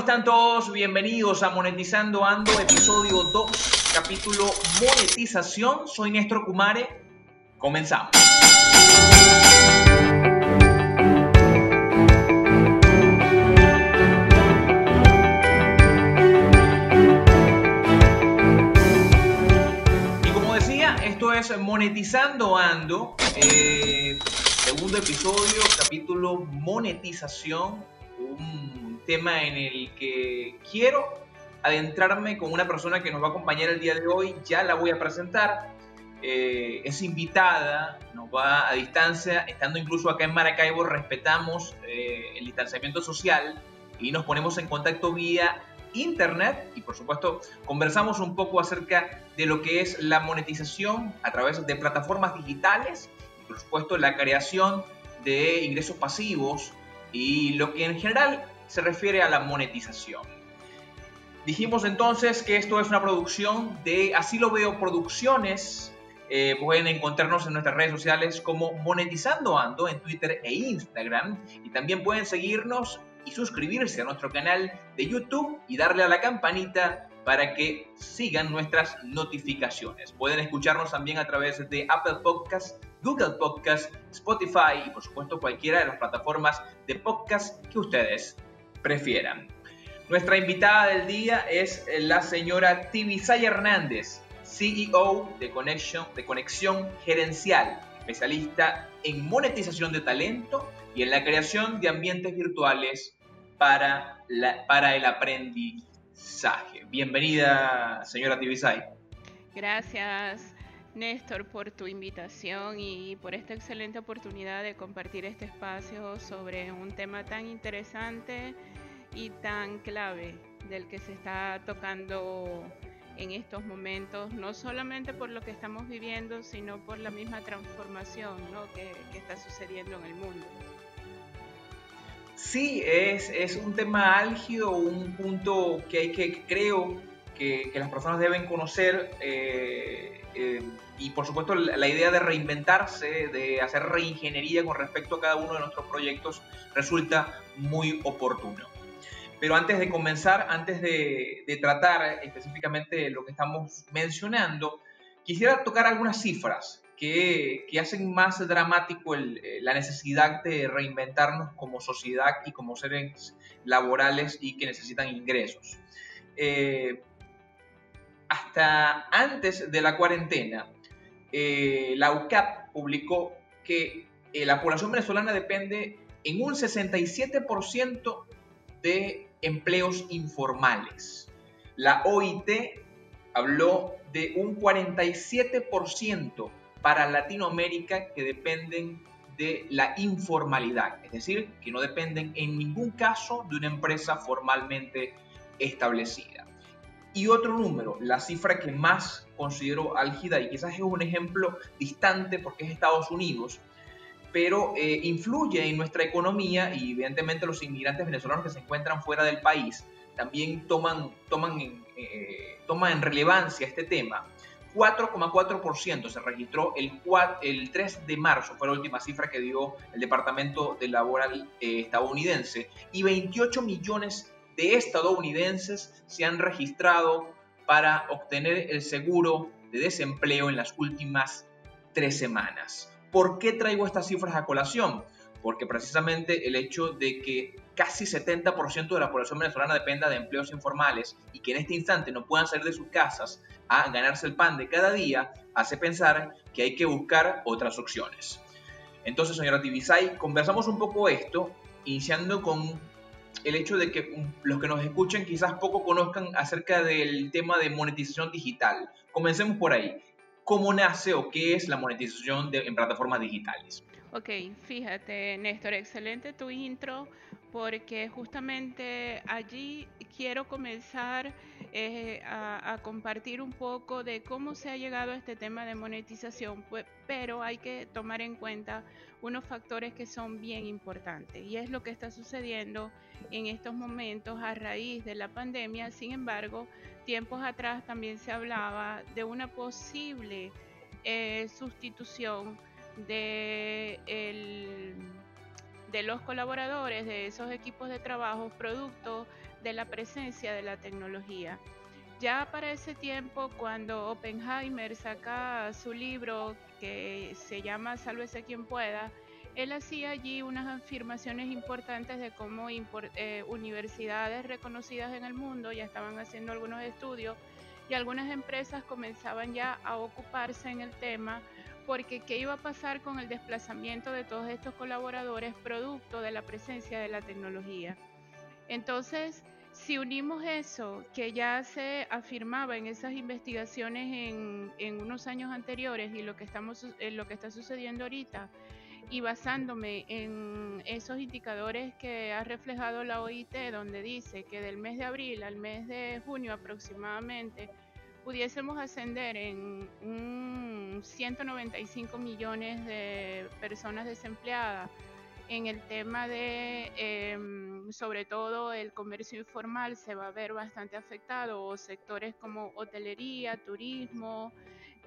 están todos? Bienvenidos a Monetizando Ando, episodio 2, capítulo Monetización. Soy Néstor Kumare. Comenzamos. Y como decía, esto es Monetizando Ando, eh, segundo episodio, capítulo Monetización, tema en el que quiero adentrarme con una persona que nos va a acompañar el día de hoy, ya la voy a presentar. Eh, es invitada, nos va a distancia, estando incluso acá en Maracaibo, respetamos eh, el distanciamiento social y nos ponemos en contacto vía internet y por supuesto conversamos un poco acerca de lo que es la monetización a través de plataformas digitales y por supuesto la creación de ingresos pasivos y lo que en general se refiere a la monetización. Dijimos entonces que esto es una producción de Así lo veo producciones. Eh, pueden encontrarnos en nuestras redes sociales como Monetizando Ando en Twitter e Instagram. Y también pueden seguirnos y suscribirse a nuestro canal de YouTube y darle a la campanita para que sigan nuestras notificaciones. Pueden escucharnos también a través de Apple Podcasts, Google Podcasts, Spotify y por supuesto cualquiera de las plataformas de podcast que ustedes prefieran. Nuestra invitada del día es la señora Tibisay Hernández, CEO de Conexión, de Conexión Gerencial, especialista en monetización de talento y en la creación de ambientes virtuales para, la, para el aprendizaje. Bienvenida, señora Tibisay. Gracias, Néstor, por tu invitación y por esta excelente oportunidad de compartir este espacio sobre un tema tan interesante y tan clave del que se está tocando en estos momentos, no solamente por lo que estamos viviendo, sino por la misma transformación que, que, está sucediendo en el mundo. Sí, es, es un tema álgido, un punto que hay que, creo, que, que las personas deben conocer. Eh, eh, y por supuesto la, idea de reinventarse, de hacer reingeniería con respecto a cada uno de nuestros proyectos resulta muy oportuno. Pero antes de comenzar, antes de, de, tratar específicamente lo que estamos mencionando, quisiera tocar algunas cifras que, que hacen más dramático el, la necesidad de reinventarnos como sociedad y como seres laborales y que necesitan ingresos. Eh, hasta antes de la cuarentena, eh, la UCAP publicó que eh, la población venezolana depende en un 67% de empleos informales. La OIT habló de un 47% para Latinoamérica que dependen de la informalidad, es decir, que no dependen en ningún caso de una empresa formalmente establecida. Y otro número, la cifra que más considero álgida y quizás es un ejemplo distante porque es Estados Unidos, pero eh, influye en nuestra economía y evidentemente los inmigrantes venezolanos que se encuentran fuera del país también toman, toman, eh, toman relevancia este tema. 4,4% se registró el, 4, el 3 de marzo, fue la última cifra que dio el Departamento de Laboral eh, estadounidense, y 28 millones de estadounidenses se han registrado para obtener el seguro de desempleo en las últimas tres semanas. ¿Por qué traigo estas cifras a colación? Porque precisamente el hecho de que casi 70% de la población venezolana dependa de empleos informales y que en este instante no puedan salir de sus casas a ganarse el pan de cada día, hace pensar que hay que buscar otras opciones. Entonces, señora Tibisay, conversamos un poco esto, iniciando con el hecho de que los que nos escuchen quizás poco conozcan acerca del tema de monetización digital. Comencemos por ahí cómo nace o qué es la monetización en plataformas digitales. Ok, fíjate, Néstor, excelente tu intro, porque justamente allí quiero comenzar eh, a, compartir un poco de cómo se ha llegado a este tema de monetización, pues, pero hay que tomar en cuenta unos factores que son bien importantes y es lo que está sucediendo en estos momentos a raíz de la pandemia. Sin embargo, tiempos atrás también se hablaba de una posible eh, sustitución de, el, de los colaboradores de esos equipos de trabajo producto de la presencia de la tecnología. Ya para ese tiempo, cuando Oppenheimer saca su libro que se llama Sálvese quien pueda, él hacía allí unas afirmaciones importantes de cómo eh, universidades reconocidas en el mundo ya estaban haciendo algunos estudios y algunas empresas comenzaban ya a ocuparse en el tema porque qué iba a pasar con el desplazamiento de todos estos colaboradores producto de la presencia de la tecnología. Entonces, si unimos eso que ya se afirmaba en esas investigaciones en, unos años anteriores y lo que, estamos, en lo que está sucediendo ahorita, y basándome en esos indicadores que ha reflejado la OIT, donde dice que del mes de abril al mes de junio aproximadamente pudiésemos ascender en 195 millones de personas desempleadas en el tema de, em, sobre todo, el comercio informal se va a ver bastante afectado, o sectores como hotelería, turismo,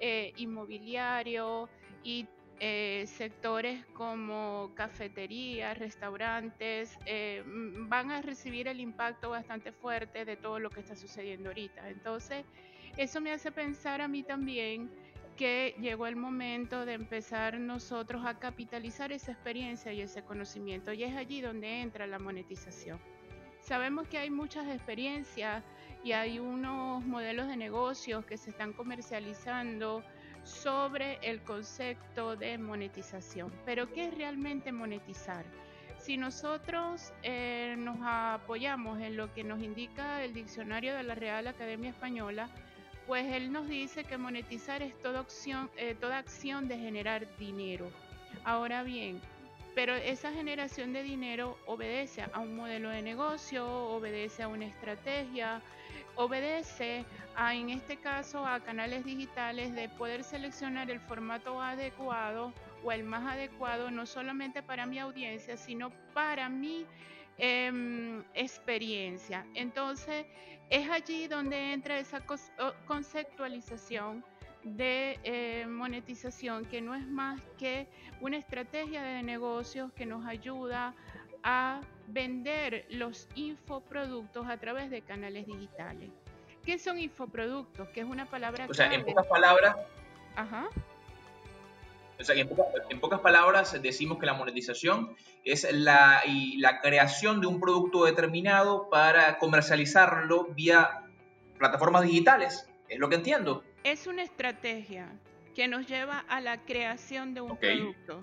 eh, inmobiliario y eh, sectores como cafeterías, restaurantes, eh, van a recibir el impacto bastante fuerte de todo lo que está sucediendo ahorita. Entonces, eso me hace pensar a mí también que llegó el momento de empezar nosotros a capitalizar esa experiencia y ese conocimiento. Y es allí donde entra la monetización. Sabemos que hay muchas experiencias y hay unos modelos de negocios que se están comercializando sobre el concepto de monetización. Pero ¿qué es realmente monetizar? Si nosotros eh, nos apoyamos en lo que nos indica el diccionario de la Real Academia Española, pues él nos dice que monetizar es toda acción, eh, toda acción de generar dinero. Ahora bien, pero esa generación de dinero obedece a un modelo de negocio, obedece a una estrategia, obedece a, en este caso, a canales digitales de poder seleccionar el formato adecuado o el más adecuado, no solamente para mi audiencia, sino para mi em, experiencia. Entonces, es allí donde entra esa conceptualización de eh, monetización que no es más que una estrategia de negocios que nos ayuda a vender los infoproductos a través de canales digitales. ¿Qué son infoproductos? Que es una palabra. O sea, en pocas palabras. Ajá. O sea, en, pocas, palabras decimos que la monetización es la, la creación de un producto determinado para comercializarlo vía plataformas digitales. Es lo que entiendo. Es una estrategia que nos lleva a la creación de un producto.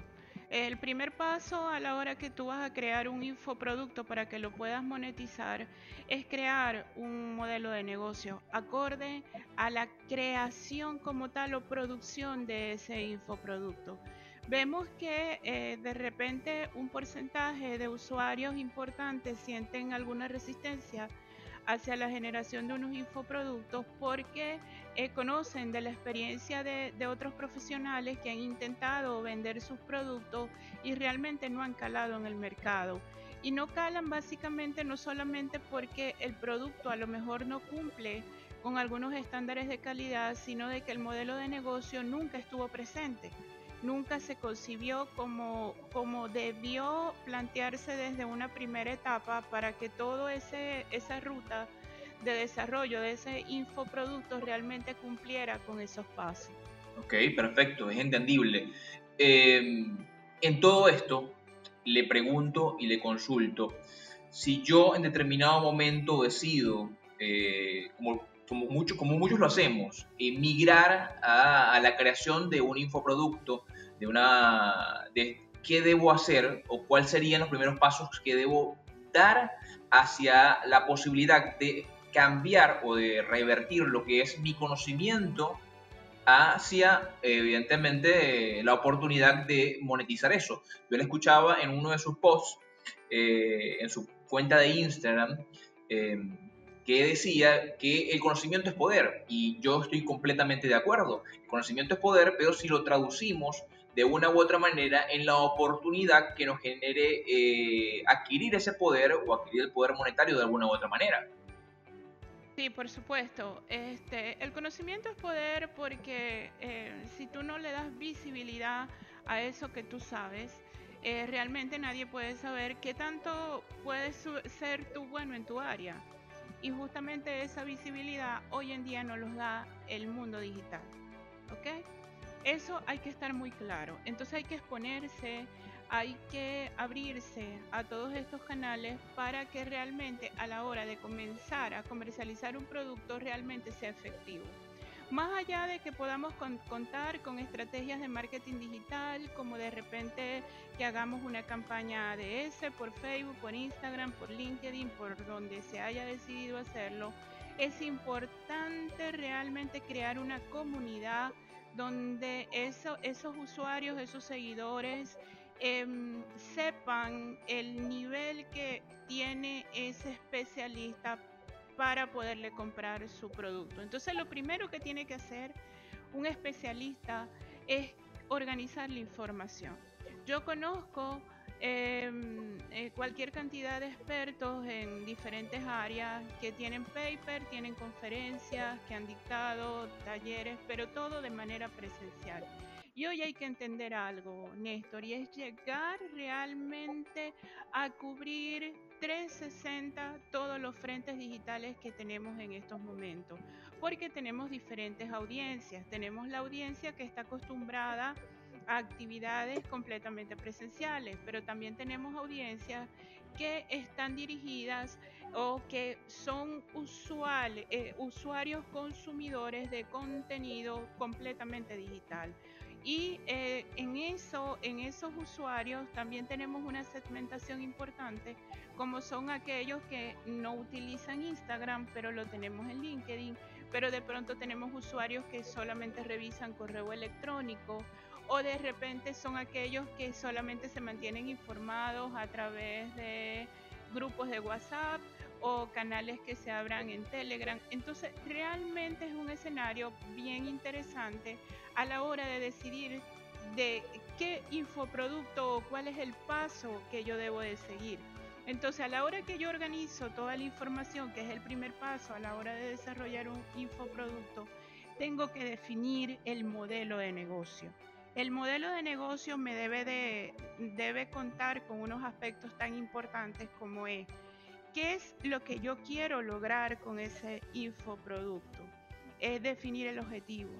El primer paso a la hora que tú vas a crear un infoproducto para que lo puedas monetizar es crear un modelo de negocio acorde a la creación como tal o producción de ese infoproducto. Vemos que eh, de repente un porcentaje de usuarios importantes sienten alguna resistencia hacia la generación de unos infoproductos porque eh, conocen de la experiencia de, otros profesionales que han intentado vender sus productos y realmente no han calado en el mercado. Y no calan básicamente no solamente porque el producto a lo mejor no cumple con algunos estándares de calidad, sino de que el modelo de negocio nunca estuvo presente nunca se concibió como, como debió plantearse desde una primera etapa para que toda esa ruta de desarrollo de ese infoproducto realmente cumpliera con esos pasos. Ok, perfecto, es entendible. Em, en todo esto, le pregunto y le consulto, si yo en determinado momento decido, eh, como, como, como muchos lo hacemos, emigrar a, a, la creación de un infoproducto, de una de qué debo hacer o cuáles serían los primeros pasos que debo dar hacia la posibilidad de cambiar o de revertir lo que es mi conocimiento hacia, evidentemente, la oportunidad de monetizar eso. Yo le escuchaba en uno de sus posts, eh, en su cuenta de Instagram, eh, que decía que el conocimiento es poder, y yo estoy completamente de acuerdo. El conocimiento es poder, pero si lo traducimos de una u otra manera en la oportunidad que nos genere eh, adquirir ese poder o adquirir el poder monetario de alguna u otra manera. Sí, por supuesto. Este, el conocimiento es poder porque eh, si tú no le das visibilidad a eso que tú sabes, eh, realmente nadie puede saber qué tanto puedes ser tú bueno en tu área. Y justamente esa visibilidad hoy en día nos los da el mundo digital. ¿Ok? Eso hay que estar muy claro. Entonces hay que exponerse, hay que abrirse a todos estos canales para que realmente a la hora de comenzar a comercializar un producto realmente sea efectivo. Más allá de que podamos contar con estrategias de marketing digital, como de repente que hagamos una campaña ADS por Facebook, por Instagram, por LinkedIn, por donde se haya decidido hacerlo, es importante realmente crear una comunidad donde esos usuarios, esos seguidores, em, sepan el nivel que tiene ese especialista para poderle comprar su producto. Entonces lo primero que tiene que hacer un especialista es organizar la información. Yo conozco em, eh, cualquier cantidad de expertos en diferentes áreas que tienen paper, tienen conferencias, que han dictado talleres, pero todo de manera presencial. Y hoy hay que entender algo, Néstor, y es llegar realmente a cubrir 360 todos los frentes digitales que tenemos en estos momentos, porque tenemos diferentes audiencias. Tenemos la audiencia que está acostumbrada a actividades completamente presenciales, pero también tenemos audiencias que están dirigidas o que son eh, usuarios consumidores de contenido completamente digital. Y eh, en eso, en esos usuarios también tenemos una segmentación importante, como son aquellos que no utilizan Instagram, pero lo tenemos en LinkedIn, pero de pronto tenemos usuarios que solamente revisan correo electrónico, o de repente son aquellos que solamente se mantienen informados a través de grupos de WhatsApp o canales que se abran en Telegram. Entonces, realmente es un escenario bien interesante a la hora de decidir de qué infoproducto o cuál es el paso que yo debo de seguir. Entonces, a la hora que yo organizo toda la información, que es el primer paso a la hora de desarrollar un infoproducto, tengo que definir el modelo de negocio. El modelo de negocio me debe de debe contar con unos aspectos tan importantes como es qué es lo que yo quiero lograr con ese infoproducto. Es definir el objetivo,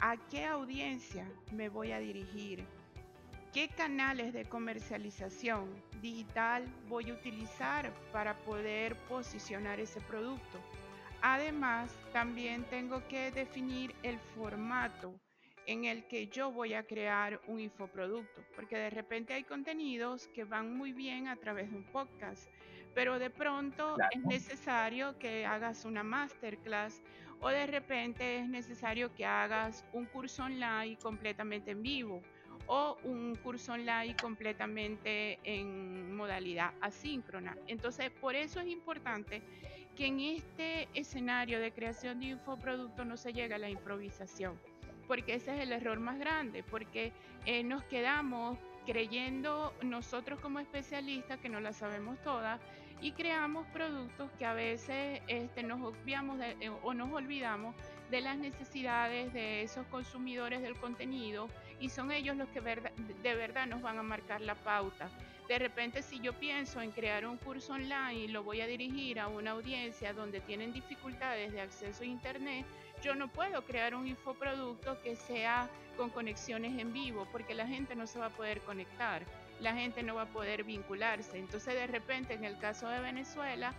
¿A qué audiencia me voy a dirigir? ¿Qué canales de comercialización digital voy a utilizar para poder posicionar ese producto? Además, también tengo que definir el formato en el que yo voy a crear un infoproducto, porque de repente hay contenidos que van muy bien a través de un podcast, pero de pronto es necesario que hagas una masterclass o de repente es necesario que hagas un curso online completamente en vivo o un curso online completamente en modalidad asíncrona. Entonces, por eso es importante que en este escenario de creación de infoproducto no se llegue a la improvisación, porque ese es el error más grande, porque eh, nos quedamos creyendo nosotros como especialistas que no la sabemos todas y creamos productos que a veces este, nos obviamos eh, o nos olvidamos de las necesidades de esos consumidores del contenido y son ellos los que de verdad nos van a marcar la pauta. De repente si yo pienso en crear un curso online y lo voy a dirigir a una audiencia donde tienen dificultades de acceso a internet, yo no puedo crear un infoproducto que sea con conexiones en vivo porque la gente no se va a poder conectar, la gente no va a poder vincularse. Entonces de repente en el caso de Venezuela,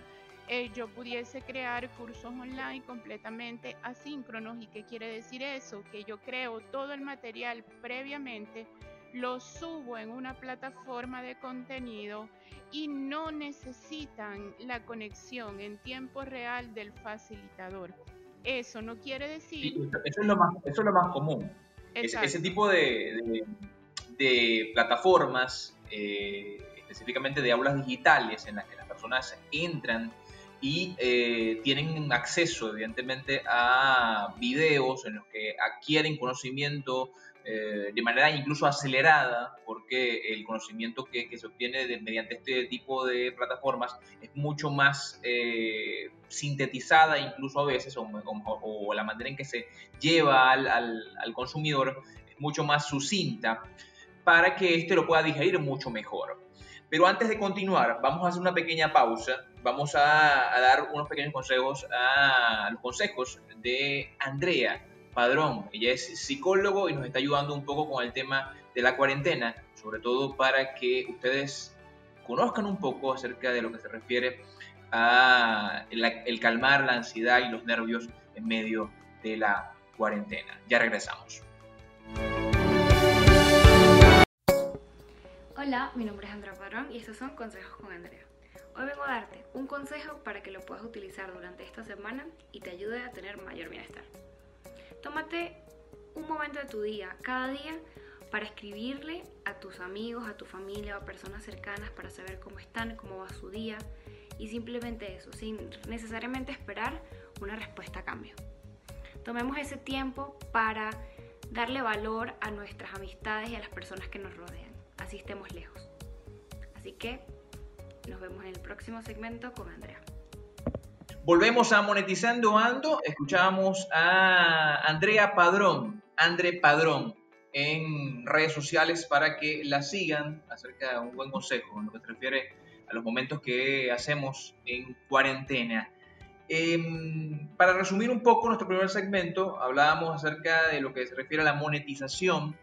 eh, yo pudiese crear cursos online completamente asíncronos. ¿Y qué quiere decir eso? Que yo creo todo el material previamente, lo subo en una plataforma de contenido y no necesitan la conexión en tiempo real del facilitador. Eso no quiere decir... eso, es lo más, eso es lo más común. ese tipo de, de, plataformas, eh, específicamente de aulas digitales, en las que las personas entran y eh, tienen acceso, evidentemente, a videos en los que adquieren conocimiento eh, de manera incluso acelerada, porque el conocimiento que, se obtiene mediante este tipo de plataformas es mucho más sintetizada, incluso a veces, o, la manera en que se lleva al, al consumidor es mucho más sucinta para que éste lo pueda digerir mucho mejor. Pero antes de continuar, vamos a hacer una pequeña pausa. Vamos a, dar unos pequeños consejos a, los consejos de Andrea Padrón. Ella es psicólogo y nos está ayudando un poco con el tema de la cuarentena, sobre todo para que ustedes conozcan un poco acerca de lo que se refiere a el calmar la ansiedad y los nervios en medio de la cuarentena. Ya regresamos. Hola, mi nombre es Andrea Padrón y estos son Consejos con Andrea. Hoy vengo a darte un consejo para que lo puedas utilizar durante esta semana y te ayude a tener mayor bienestar. Tómate un momento de tu día, cada día, para escribirle a tus amigos, a tu familia o a personas cercanas para saber cómo están, cómo va su día y simplemente eso, sin necesariamente esperar una respuesta a cambio. Tomemos ese tiempo para darle valor a nuestras amistades y a las personas que nos rodean, así estemos lejos. Así que nos vemos en el próximo segmento con Andrea. Volvemos a Monetizando Ando. Escuchábamos a Andrea Padrón, Andre Padrón, en redes sociales para que la sigan acerca de un buen consejo en lo que se refiere a los momentos que hacemos en cuarentena. Em, para resumir un poco nuestro primer segmento, hablábamos acerca de lo que se refiere a la monetización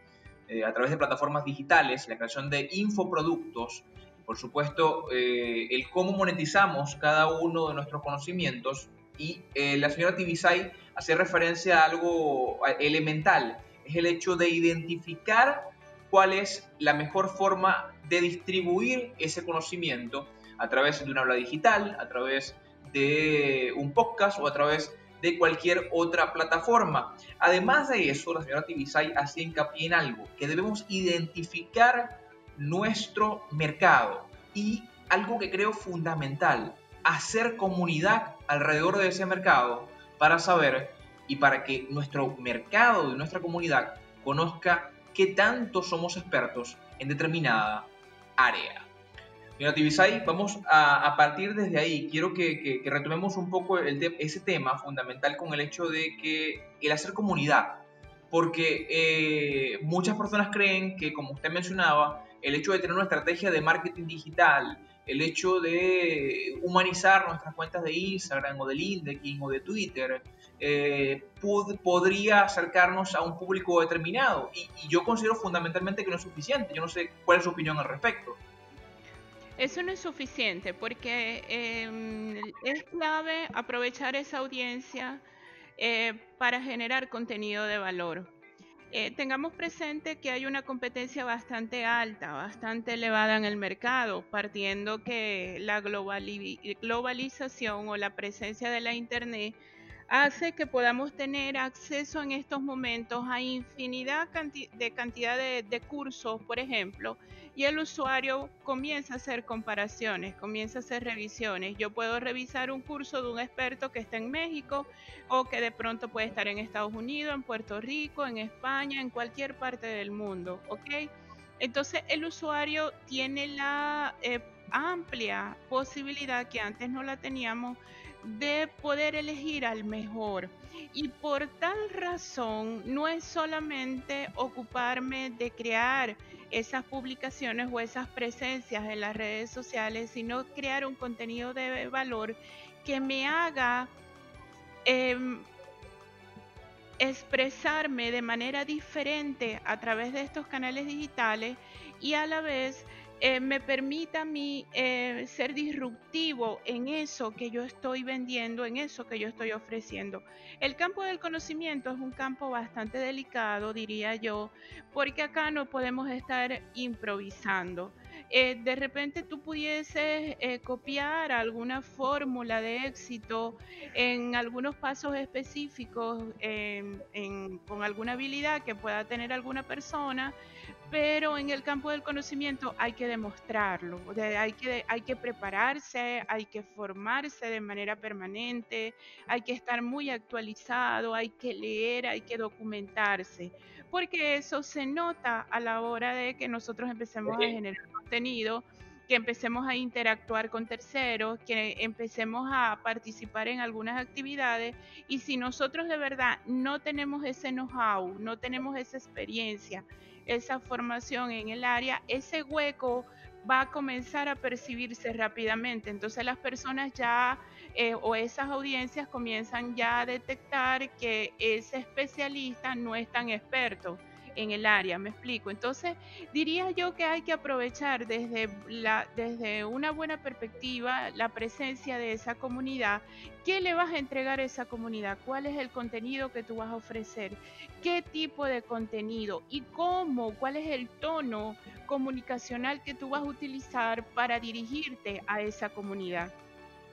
eh, a través de plataformas digitales, la creación de infoproductos, por supuesto, eh, el cómo monetizamos cada uno de nuestros conocimientos. Y eh, la señora Tibisay hace referencia a algo elemental, es el hecho de identificar cuál es la mejor forma de distribuir ese conocimiento a través de una aula digital, a través de un podcast o a través de cualquier otra plataforma. Además de eso, la señora Tibisay hace hincapié en algo, que debemos identificar nuestro mercado y algo que creo fundamental, hacer comunidad alrededor de ese mercado para saber y para que nuestro mercado y nuestra comunidad conozca qué tanto somos expertos en determinada área. Mira, Tibisay, vamos a, partir desde ahí. Quiero que, retomemos un poco ese tema fundamental con el hecho de que el hacer comunidad, porque eh, muchas personas creen que, como usted mencionaba, el hecho de tener una estrategia de marketing digital, el hecho de humanizar nuestras cuentas de Instagram o de LinkedIn o de Twitter, eh, podría acercarnos a un público determinado. Y, y, yo considero fundamentalmente que no es suficiente. Yo no sé cuál es su opinión al respecto. Eso no es suficiente porque em, es clave aprovechar esa audiencia eh, para generar contenido de valor. Eh, tengamos presente que hay una competencia bastante alta, bastante elevada en el mercado, partiendo que la globalización o la presencia de la Internet hace que podamos tener acceso en estos momentos a infinidad de cantidad de, cursos, por ejemplo, y el usuario comienza a hacer comparaciones, comienza a hacer revisiones. Yo puedo revisar un curso de un experto que está en México o que de pronto puede estar en Estados Unidos, en Puerto Rico, en España, en cualquier parte del mundo, ¿ok? Entonces el usuario tiene la eh, amplia posibilidad que antes no la teníamos de poder elegir al mejor. Y por tal razón no es solamente ocuparme de crear esas publicaciones o esas presencias en las redes sociales, sino crear un contenido de valor que me haga em, expresarme de manera diferente a través de estos canales digitales y a la vez eh, me permita a mí eh, ser disruptivo en eso que yo estoy vendiendo, en eso que yo estoy ofreciendo. El campo del conocimiento es un campo bastante delicado, diría yo, porque acá no podemos estar improvisando. Eh, de repente tú pudieses copiar alguna fórmula de éxito en algunos pasos específicos con alguna habilidad que pueda tener alguna persona pero en el campo del conocimiento hay que demostrarlo, hay que, hay que prepararse, hay que formarse de manera permanente, hay que estar muy actualizado, hay que leer, hay que documentarse, porque eso se nota a la hora de que nosotros empecemos a generar contenido que empecemos a interactuar con terceros, que empecemos a participar en algunas actividades y si nosotros de verdad no tenemos ese know-how, no tenemos esa experiencia, esa formación en el área, ese hueco va a comenzar a percibirse rápidamente. Entonces las personas ya eh, o esas audiencias comienzan ya a detectar que ese especialista no es tan experto en el área, me explico. Entonces, diría yo que hay que aprovechar desde, desde una buena perspectiva la presencia de esa comunidad. ¿Qué le vas a entregar a esa comunidad? ¿Cuál es el contenido que tú vas a ofrecer? ¿Qué tipo de contenido? ¿Y cómo? ¿Cuál es el tono comunicacional que tú vas a utilizar para dirigirte a esa comunidad?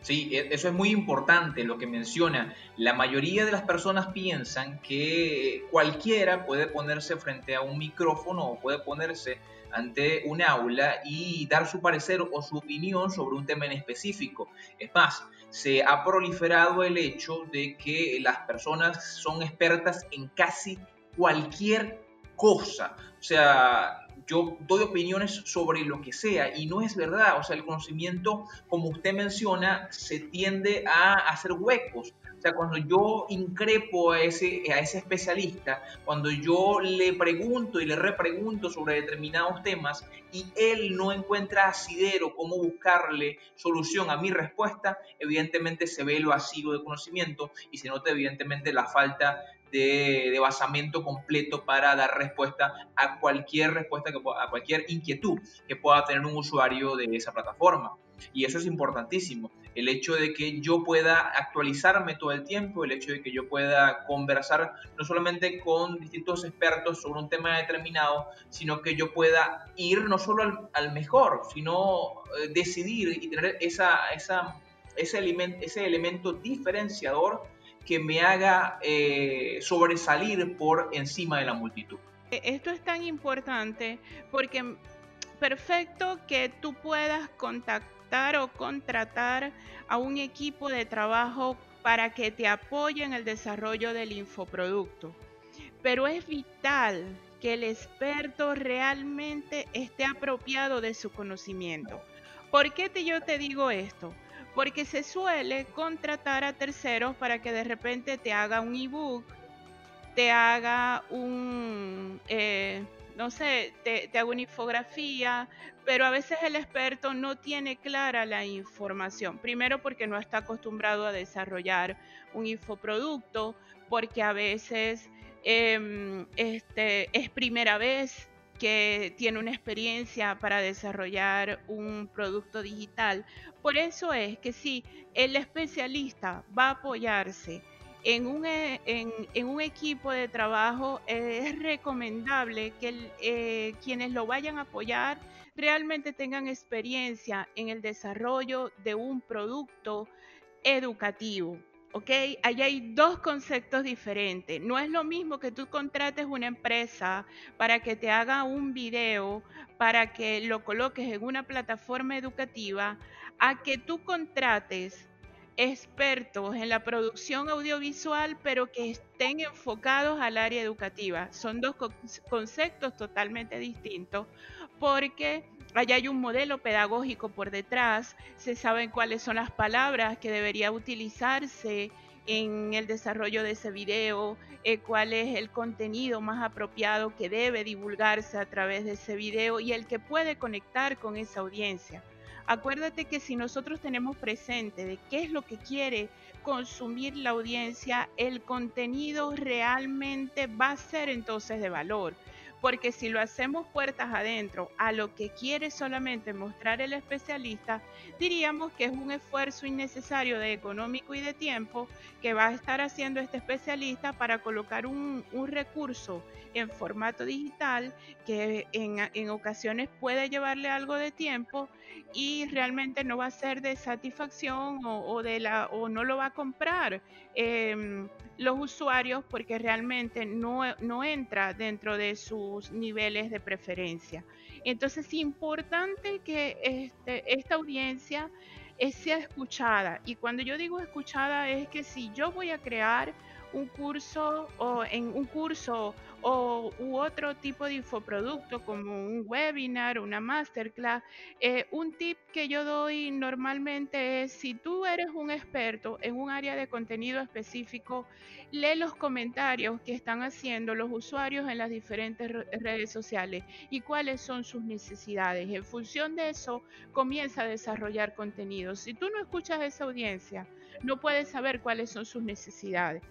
Sí, e, eso es muy importante lo que menciona. La mayoría de las personas piensan que cualquiera puede ponerse frente a un micrófono o puede ponerse ante un aula y dar su parecer o su opinión sobre un tema en específico. Es más, se ha proliferado el hecho de que las personas son expertas en casi cualquier cosa. O sea, yo doy opiniones sobre lo que sea y no es verdad. O sea, el conocimiento, como usted menciona, se tiende a hacer huecos. O sea, cuando yo increpo a ese, a ese especialista, cuando yo le pregunto y le repregunto sobre determinados temas y él no encuentra asidero cómo buscarle solución a mi respuesta, evidentemente se ve el vacío de conocimiento y se nota evidentemente la falta de, basamento completo para dar respuesta a cualquier respuesta, a cualquier inquietud que pueda tener un usuario de esa plataforma. Y eso es importantísimo. El hecho de que yo pueda actualizarme todo el tiempo, el hecho de que yo pueda conversar no solamente con distintos expertos sobre un tema determinado, sino que yo pueda ir no solo al, mejor, sino eh, decidir y tener esa, esa, ese, elemento, ese elemento diferenciador que me haga eh, sobresalir por encima de la multitud. E, esto es tan importante porque perfecto que tú puedas contactar o contratar a un equipo de trabajo para que te apoye en el desarrollo del infoproducto. Pero es vital que el experto realmente esté apropiado de su conocimiento. ¿Por qué te, yo te digo esto? Porque se suele contratar a terceros para que de repente te haga un ebook, te haga un, eh, no sé, te, haga una infografía, pero a veces el experto no tiene clara la información. Primero porque no está acostumbrado a desarrollar un infoproducto, porque a veces em, este, es primera vez que tiene una experiencia para desarrollar un producto digital. Por eso es que si el especialista va a apoyarse en un, e, en, un equipo de trabajo, es recomendable que eh, quienes lo vayan a apoyar realmente tengan experiencia en el desarrollo de un producto educativo. ¿Ok? Ahí hay dos conceptos diferentes. No es lo mismo que tú contrates una empresa para que te haga un video, para que lo coloques en una plataforma educativa, a que tú contrates expertos en la producción audiovisual, pero que estén enfocados al área educativa. Son dos conceptos totalmente distintos porque allá hay un modelo pedagógico por detrás, se saben cuáles son las palabras que debería utilizarse en el desarrollo de ese video, eh, cuál es el contenido más apropiado que debe divulgarse a través de ese video y el que puede conectar con esa audiencia. Acuérdate que si nosotros tenemos presente de qué es lo que quiere consumir la audiencia, el contenido realmente va a ser entonces de valor porque si lo hacemos puertas adentro a lo que quiere solamente mostrar el especialista, diríamos que es un esfuerzo innecesario de económico y de tiempo que va a estar haciendo este especialista para colocar un, recurso en formato digital que en, ocasiones puede llevarle algo de tiempo y realmente no va a ser de satisfacción o, de la, o no lo va a comprar. Em, los usuarios porque realmente no, no entra dentro de niveles de preferencia. Entonces es importante que este, esta audiencia eh, sea escuchada. Y cuando yo digo escuchada es que si yo voy a crear un curso o en un curso o u otro tipo de infoproducto como un webinar, una masterclass, eh, un tip que yo doy normalmente es si tú eres un experto en un área de contenido específico, lee los comentarios que están haciendo los usuarios en las diferentes redes sociales y cuáles son sus necesidades. En función de eso, comienza a desarrollar contenido. Si tú no escuchas a esa audiencia, no puedes saber cuáles son sus necesidades.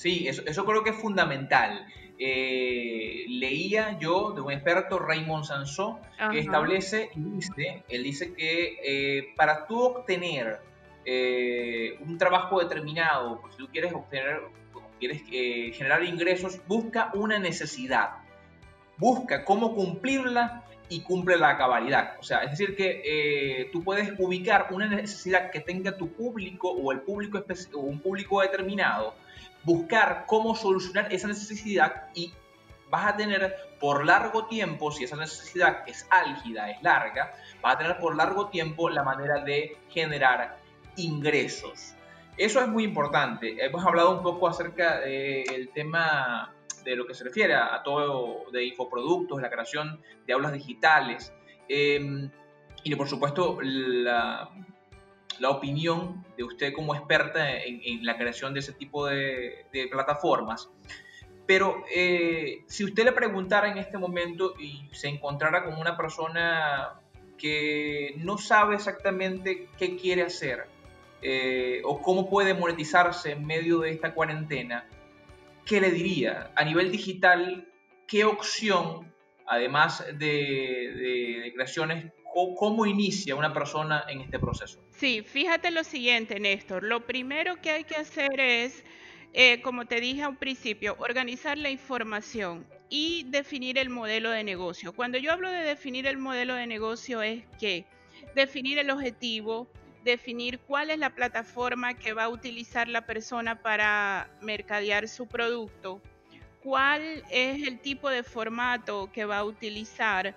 Sí, eso, creo que es fundamental. Eh, leía yo de un experto, Raymond Sansó, que establece, dice, él dice que eh, para tú obtener eh, un trabajo determinado, pues, si tú quieres obtener, quieres generar ingresos, busca una necesidad, busca cómo cumplirla y cumple la cabalidad. O sea, es decir, que tú puedes ubicar una necesidad que tenga tu público o el público o un público determinado buscar cómo solucionar esa necesidad y vas a tener por largo tiempo, si esa necesidad es álgida, es larga, vas a tener por largo tiempo la manera de generar ingresos. Eso es muy importante. Hemos hablado un poco acerca del tema de lo que se refiere a, todo de infoproductos, la creación de aulas digitales. Em, y por supuesto la, la opinión de usted como experta en, la creación de ese tipo de, plataformas. Pero eh, si usted le preguntara en este momento y se encontrara con una persona que no sabe exactamente qué quiere hacer eh, o cómo puede monetizarse en medio de esta cuarentena, ¿qué le diría? A nivel digital, ¿qué opción, además de, de creaciones ¿Cómo inicia una persona en este proceso? Sí, fíjate lo siguiente, Néstor. Lo primero que hay que hacer es, eh, como te dije al principio, organizar la información y definir el modelo de negocio. Cuando yo hablo de definir el modelo de negocio es que definir el objetivo, definir cuál es la plataforma que va a utilizar la persona para mercadear su producto, cuál es el tipo de formato que va a utilizar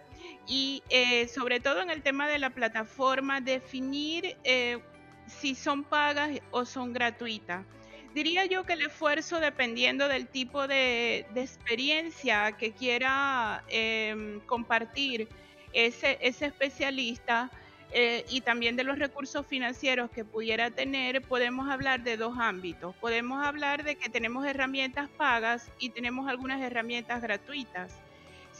y eh, sobre todo en el tema de la plataforma, definir eh, si son pagas o son gratuitas. Diría yo que el esfuerzo, dependiendo del tipo de, experiencia que quiera em, compartir ese, especialista, eh, y también de los recursos financieros que pudiera tener, podemos hablar de dos ámbitos. Podemos hablar de que tenemos herramientas pagas y tenemos algunas herramientas gratuitas.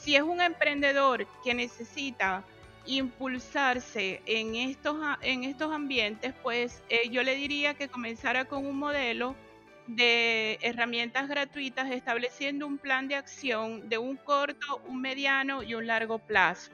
Si es un emprendedor que necesita impulsarse en estos, en estos ambientes, pues eh, yo le diría que comenzara con un modelo de herramientas gratuitas estableciendo un plan de acción de un corto, un mediano y un largo plazo.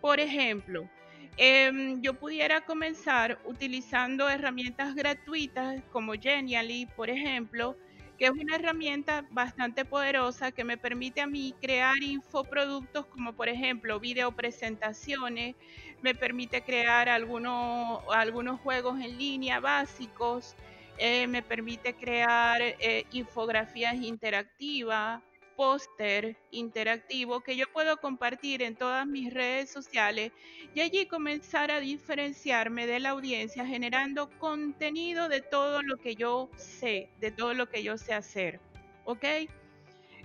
Por ejemplo, em, yo pudiera comenzar utilizando herramientas gratuitas como Genially, por ejemplo, que es una herramienta bastante poderosa que me permite a mí crear infoproductos como por ejemplo video presentaciones, me permite crear algunos, algunos juegos en línea básicos, eh, me permite crear eh, infografías interactivas, póster interactivo que yo puedo compartir en todas mis redes sociales y allí comenzar a diferenciarme de la audiencia generando contenido de todo lo que yo sé, de todo lo que yo sé hacer. ¿Ok?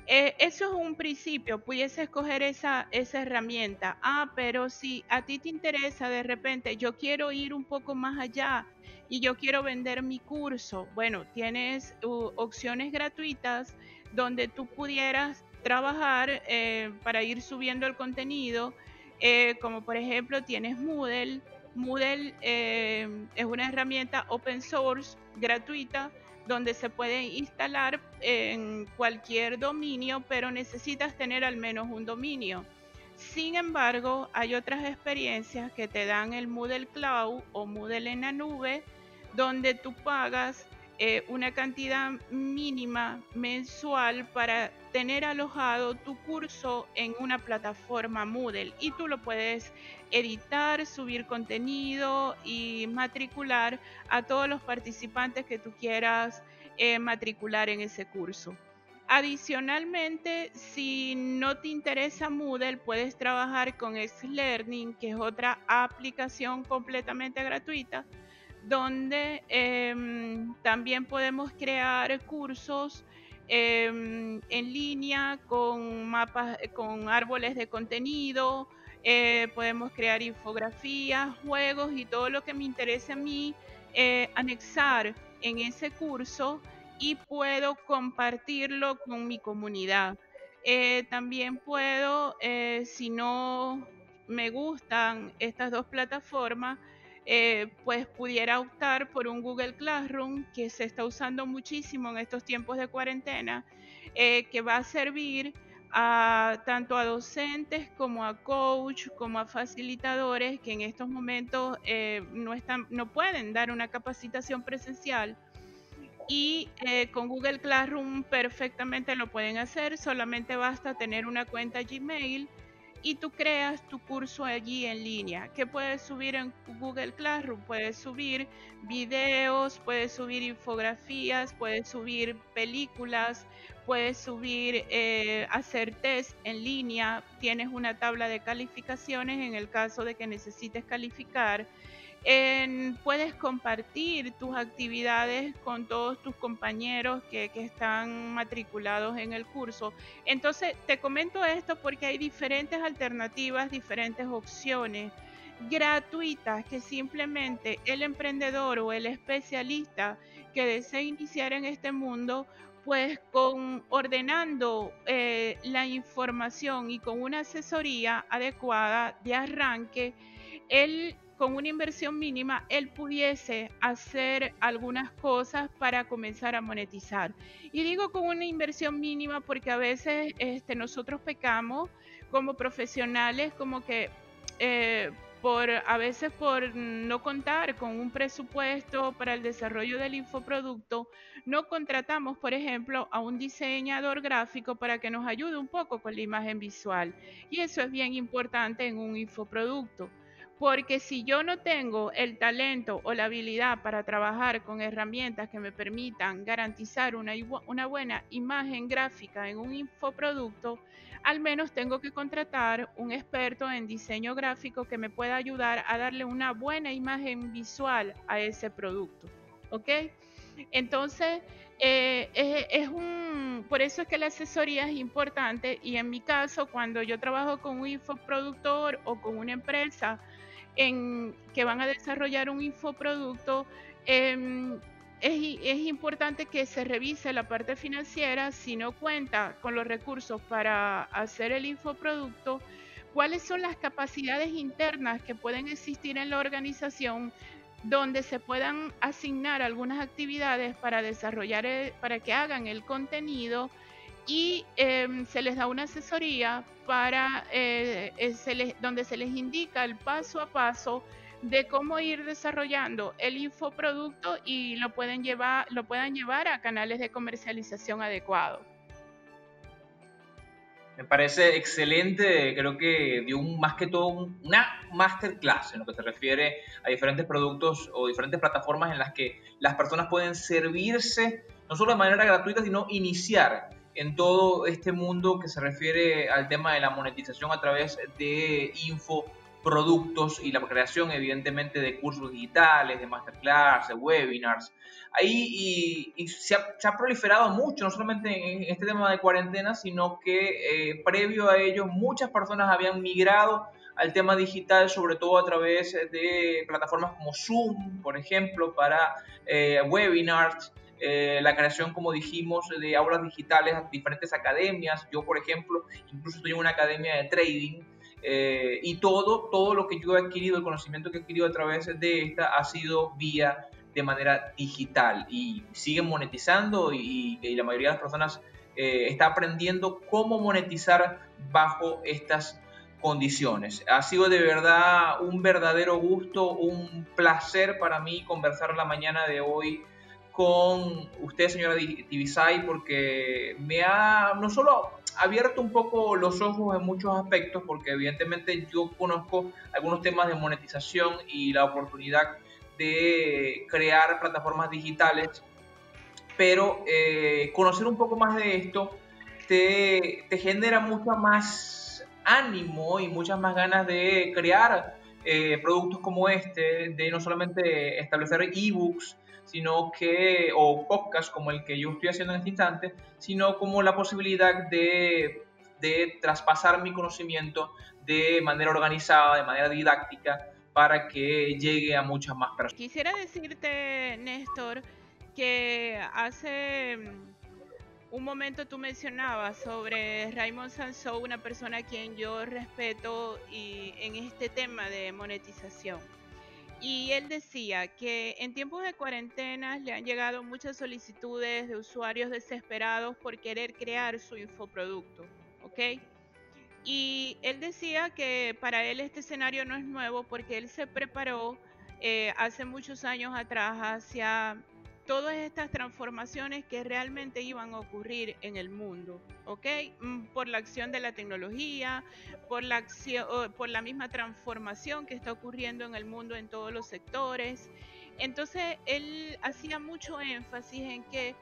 Eh, eso es un principio, pudiese escoger esa, esa herramienta. Ah, pero si a ti te interesa de repente, yo quiero ir un poco más allá y yo quiero vender mi curso, bueno, tienes uh, opciones gratuitas donde tú pudieras trabajar eh, para ir subiendo el contenido, eh, como por ejemplo tienes Moodle. Moodle eh, es una herramienta open source gratuita donde se puede instalar en cualquier dominio, pero necesitas tener al menos un dominio. Sin embargo, hay otras experiencias que te dan el Moodle Cloud o Moodle en la nube, donde tú pagas eh, una cantidad mínima mensual para tener alojado tu curso en una plataforma Moodle y tú lo puedes editar, subir contenido y matricular a todos los participantes que tú quieras eh, matricular en ese curso. Adicionalmente, si no te interesa Moodle, puedes trabajar con X Learning, que es otra aplicación completamente gratuita donde em, también podemos crear cursos em, en línea con mapas, con árboles de contenido, eh, podemos crear infografías, juegos y todo lo que me interese a mí eh, anexar en ese curso y puedo compartirlo con mi comunidad. Eh, también puedo, si no me gustan estas dos plataformas, eh, pues pudiera optar por un Google Classroom que se está usando muchísimo en estos tiempos de cuarentena, eh, que va a servir tanto a docentes como a coach, como a facilitadores que en estos momentos eh, no, están, no pueden dar una capacitación presencial. Y con Google Classroom perfectamente lo pueden hacer, solamente basta tener una cuenta Gmail y tú creas tu curso allí en línea. ¿Qué puedes subir en Google Classroom? Puedes subir videos, puedes subir infografías, puedes subir películas, puedes subir, eh, hacer test en línea. Tienes una tabla de calificaciones en el caso de que necesites calificar puedes compartir tus actividades con todos tus compañeros que, están matriculados en el curso. Entonces, te comento esto porque hay diferentes alternativas, diferentes opciones gratuitas que simplemente el emprendedor o el especialista que desea iniciar en este mundo pues con ordenando eh, la información y con una asesoría adecuada de arranque, él con una inversión mínima, él pudiese hacer algunas cosas para comenzar a monetizar. Y digo con una inversión mínima porque a veces este, nosotros pecamos como profesionales, como que eh, por a veces por no contar con un presupuesto para el desarrollo del infoproducto, no contratamos, por ejemplo, a un diseñador gráfico para que nos ayude un poco con la imagen visual. Y eso es bien importante en un infoproducto. Porque si yo no tengo el talento o la habilidad para trabajar con herramientas que me permitan garantizar una, una, buena imagen gráfica en un infoproducto, al menos tengo que contratar un experto en diseño gráfico que me pueda ayudar a darle una buena imagen visual a ese producto. ¿Ok? Entonces, eh, es, es, un, por eso es que la asesoría es importante y en mi caso, cuando yo trabajo con un infoproductor o con una empresa, en, que van a desarrollar un infoproducto, em, es, es, importante que se revise la parte financiera si no cuenta con los recursos para hacer el infoproducto, cuáles son las capacidades internas que pueden existir en la organización donde se puedan asignar algunas actividades para desarrollar, para que hagan el contenido y em, se les da una asesoría para eh, eh, donde se les indica el paso a paso de cómo ir desarrollando el infoproducto y lo pueden llevar lo puedan llevar a canales de comercialización adecuados. Me parece excelente, creo que dio un, más que todo una masterclass en lo que se refiere a diferentes productos o diferentes plataformas en las que las personas pueden servirse no solo de manera gratuita, sino iniciar en todo este mundo que se refiere al tema de la monetización a través de infoproductos y la creación evidentemente de cursos digitales, de masterclass, de webinars. Ahí y, se, ha, proliferado mucho, no solamente en este tema de cuarentena, sino que eh, previo a ello muchas personas habían migrado al tema digital, sobre todo a través de plataformas como Zoom, por ejemplo, para eh, webinars, eh, la creación, como dijimos, de aulas digitales a diferentes academias. Yo, por ejemplo, incluso estoy en una academia de trading. Eh, y todo, todo lo que yo he adquirido, el conocimiento que he adquirido a través de esta, ha sido vía de manera digital y siguen monetizando y, la mayoría de las personas eh, está aprendiendo cómo monetizar bajo estas condiciones. Ha sido de verdad un verdadero gusto, un placer para mí conversar la mañana de hoy con usted, señora Tibisay, porque me ha no solo abierto un poco los ojos en muchos aspectos, porque evidentemente yo conozco algunos temas de monetización y la oportunidad de crear plataformas digitales, pero eh, conocer un poco más de esto te, te genera mucho más ánimo y muchas más ganas de crear eh, productos como este, de no solamente establecer ebooks, sino que, o podcasts como el que yo estoy haciendo en este instante, sino como la posibilidad de, de traspasar mi conocimiento de manera organizada, de manera didáctica, para que llegue a muchas más personas. Quisiera decirte, Néstor, que hace un momento tú mencionabas sobre Raymond Sansou, una persona a quien yo respeto y en este tema de monetización. Y él decía que en tiempos de cuarentena le han llegado muchas solicitudes de usuarios desesperados por querer crear su infoproducto, ¿ok? Y él decía que para él este escenario no es nuevo porque él se preparó eh, hace muchos años atrás hacia todas estas transformaciones que realmente iban a ocurrir en el mundo, ¿ok? Mm, por la acción de la tecnología, por la, misma transformación que está ocurriendo en el mundo en todos los sectores. Entonces, él hacía mucho énfasis en que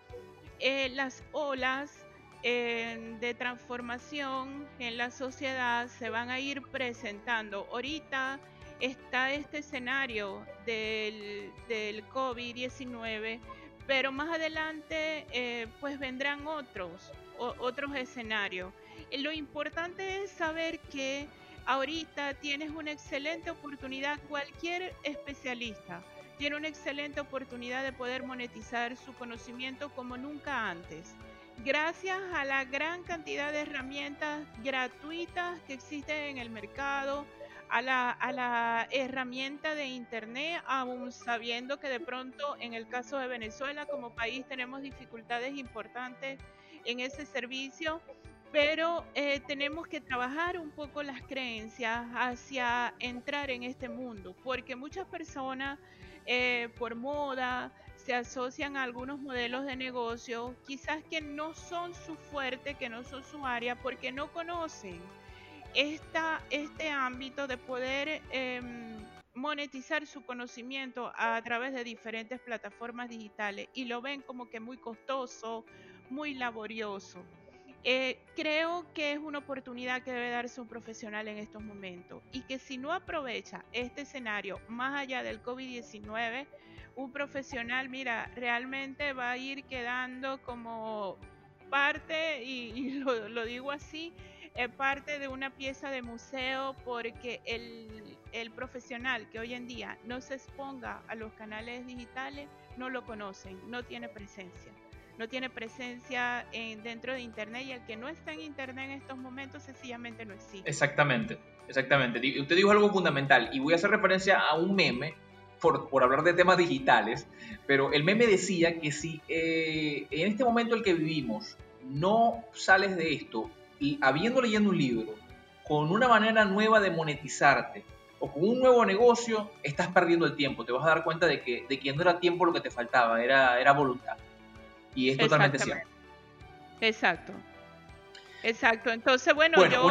eh, las olas de transformación en la sociedad se van a ir presentando. Ahorita está este escenario del, del COVID-19, pero más adelante eh, pues vendrán otros, otros escenarios. Lo importante es saber que ahorita tienes una excelente oportunidad, cualquier especialista tiene una excelente oportunidad de poder monetizar su conocimiento como nunca antes. Gracias a la gran cantidad de herramientas gratuitas que existen en el mercado, a la, herramienta de Internet, aún sabiendo que de pronto en el caso de Venezuela como país tenemos dificultades importantes en ese servicio, pero eh, tenemos que trabajar un poco las creencias hacia entrar en este mundo, porque muchas personas eh, por moda se asocian a algunos modelos de negocio, quizás que no son su fuerte, que no son su área, porque no conocen este ámbito de poder em, monetizar su conocimiento a través de diferentes plataformas digitales y lo ven como que muy costoso, muy laborioso. Eh, creo que es una oportunidad que debe darse un profesional en estos momentos y que si no aprovecha este escenario más allá del COVID-19, un profesional, mira, realmente va a ir quedando como parte, y, lo digo así, parte de una pieza de museo porque el, el, profesional que hoy en día no se exponga a los canales digitales no lo conocen, no tiene presencia. No tiene presencia en, dentro de Internet y el que no está en Internet en estos momentos sencillamente no existe. Exactamente, exactamente. Usted dijo algo fundamental y voy a hacer referencia a un meme por, por, hablar de temas digitales, pero el meme decía que si eh, en este momento el que vivimos no sales de esto habiendo leyendo un libro, con una manera nueva de monetizarte o con un nuevo negocio, estás perdiendo el tiempo. Te vas a dar cuenta de que, de que no era tiempo lo que te faltaba, era, era voluntad. Y es totalmente cierto. Exacto. Exacto. Entonces, bueno, yo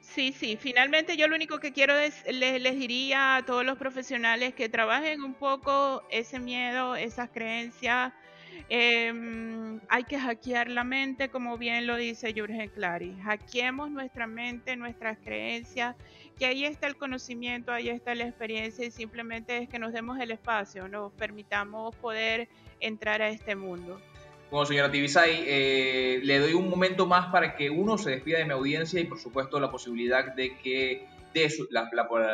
Sí, sí, finalmente yo lo único que quiero es, les, les, diría a todos los profesionales que trabajen un poco ese miedo, esas creencias, Em, hay que hackear la mente, como bien lo dice Jürgen Clary. Hackeemos nuestra mente, nuestras creencias, que ahí está el conocimiento, ahí está la experiencia y simplemente es que nos demos el espacio, nos permitamos poder entrar a este mundo. Bueno, señora Tibisay, eh, le doy un momento más para que uno se despida de mi audiencia y por supuesto la posibilidad de que de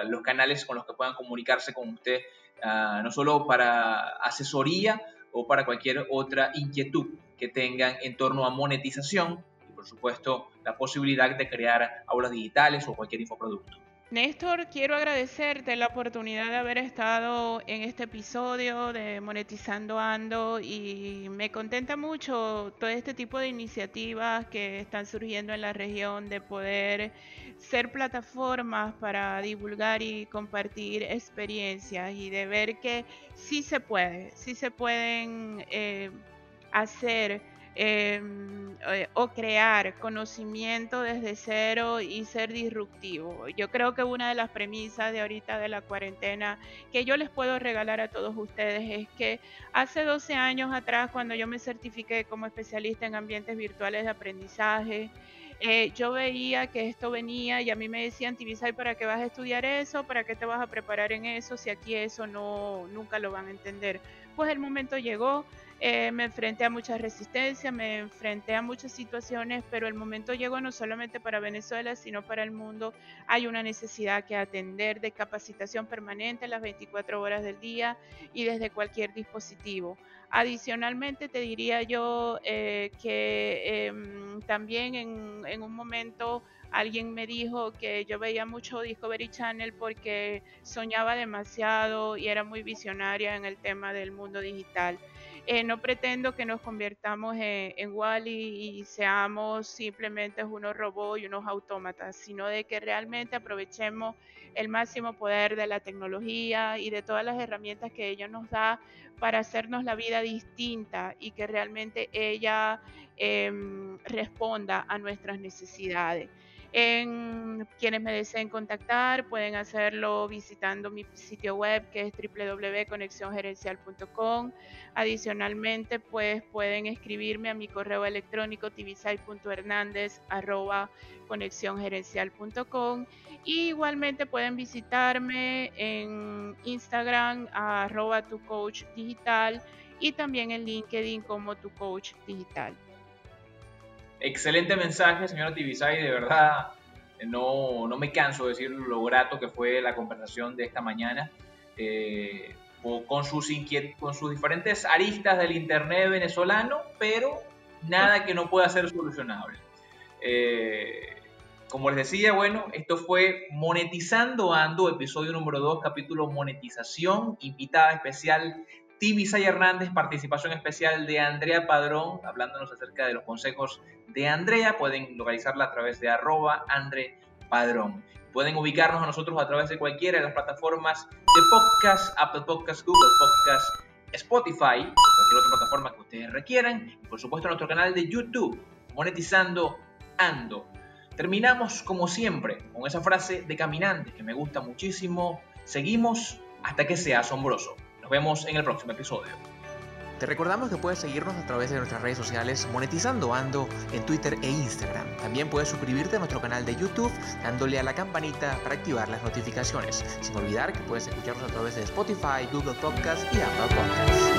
los canales con los que puedan comunicarse con usted, ah, no solo para asesoría, o para cualquier otra inquietud que tengan en torno a monetización y por supuesto la posibilidad de crear aulas digitales o cualquier infoproducto. Néstor, quiero agradecerte la oportunidad de haber estado en este episodio de Monetizando Ando y me contenta mucho todo este tipo de iniciativas que están surgiendo en la región de poder ser plataformas para divulgar y compartir experiencias y de ver que sí se puede, sí se pueden eh, hacer eh, o crear conocimiento desde cero y ser disruptivo. Yo creo que una de las premisas de ahorita de la cuarentena que yo les puedo regalar a todos ustedes es que hace 12 años atrás, cuando yo me certifiqué como especialista en ambientes virtuales de aprendizaje, eh, yo veía que esto venía y a mí me decían, Tibisay, ¿para qué vas a estudiar eso? ¿Para qué te vas a preparar en eso? Si aquí eso no, nunca lo van a entender. Pues el momento llegó, eh, me enfrenté a mucha resistencia, me enfrenté a muchas situaciones, pero el momento llegó no solamente para Venezuela, sino para el mundo. Hay una necesidad que atender de capacitación permanente las 24 horas del día y desde cualquier dispositivo. Adicionalmente, te diría yo eh, que em, también en un momento alguien me dijo que yo veía mucho Discovery Channel porque soñaba demasiado y era muy visionaria en el tema del mundo digital. Eh, no pretendo que nos convirtamos en, en Wally y seamos simplemente unos robots y unos autómatas, sino de que realmente aprovechemos el máximo poder de la tecnología y de todas las herramientas que ella nos da para hacernos la vida distinta y que realmente ella em, responda a nuestras necesidades. En quienes me deseen contactar pueden hacerlo visitando mi sitio web que es www.conexiongerencial.com. Adicionalmente, pues pueden escribirme a mi correo electrónico tibisay.hernandez@conexiongerencial.com y igualmente pueden visitarme en Instagram arroba tu digital y también en LinkedIn como tu digital. Excelente mensaje, señora Tibisay, de verdad no, no, me canso de decir lo grato que fue la conversación de esta mañana eh, con, sus diferentes aristas del Internet venezolano, pero nada que no pueda ser solucionable. Eh, como les decía, bueno, esto fue Monetizando Ando, episodio número 2, capítulo Monetización, invitada especial Tibisay Hernández, participación especial de Andrea Padrón, hablándonos acerca de los consejos de Andrea. Pueden localizarla a través de arroba Andre Padrón. Pueden ubicarnos a nosotros a través de cualquiera de las plataformas de podcast, Apple Podcast, Google Podcast, Spotify, cualquier otra plataforma que ustedes requieran. Y por supuesto nuestro canal de YouTube, Monetizando Ando. Terminamos como siempre con esa frase de caminantes que me gusta muchísimo. Seguimos hasta que sea asombroso. Nos vemos en el próximo episodio. Te recordamos que puedes seguirnos a través de nuestras redes sociales Monetizando Ando en Twitter e Instagram. También puedes suscribirte a nuestro canal de YouTube dándole a la campanita para activar las notificaciones. Sin olvidar que puedes escucharnos a través de Spotify, Google Podcast y Apple Podcasts.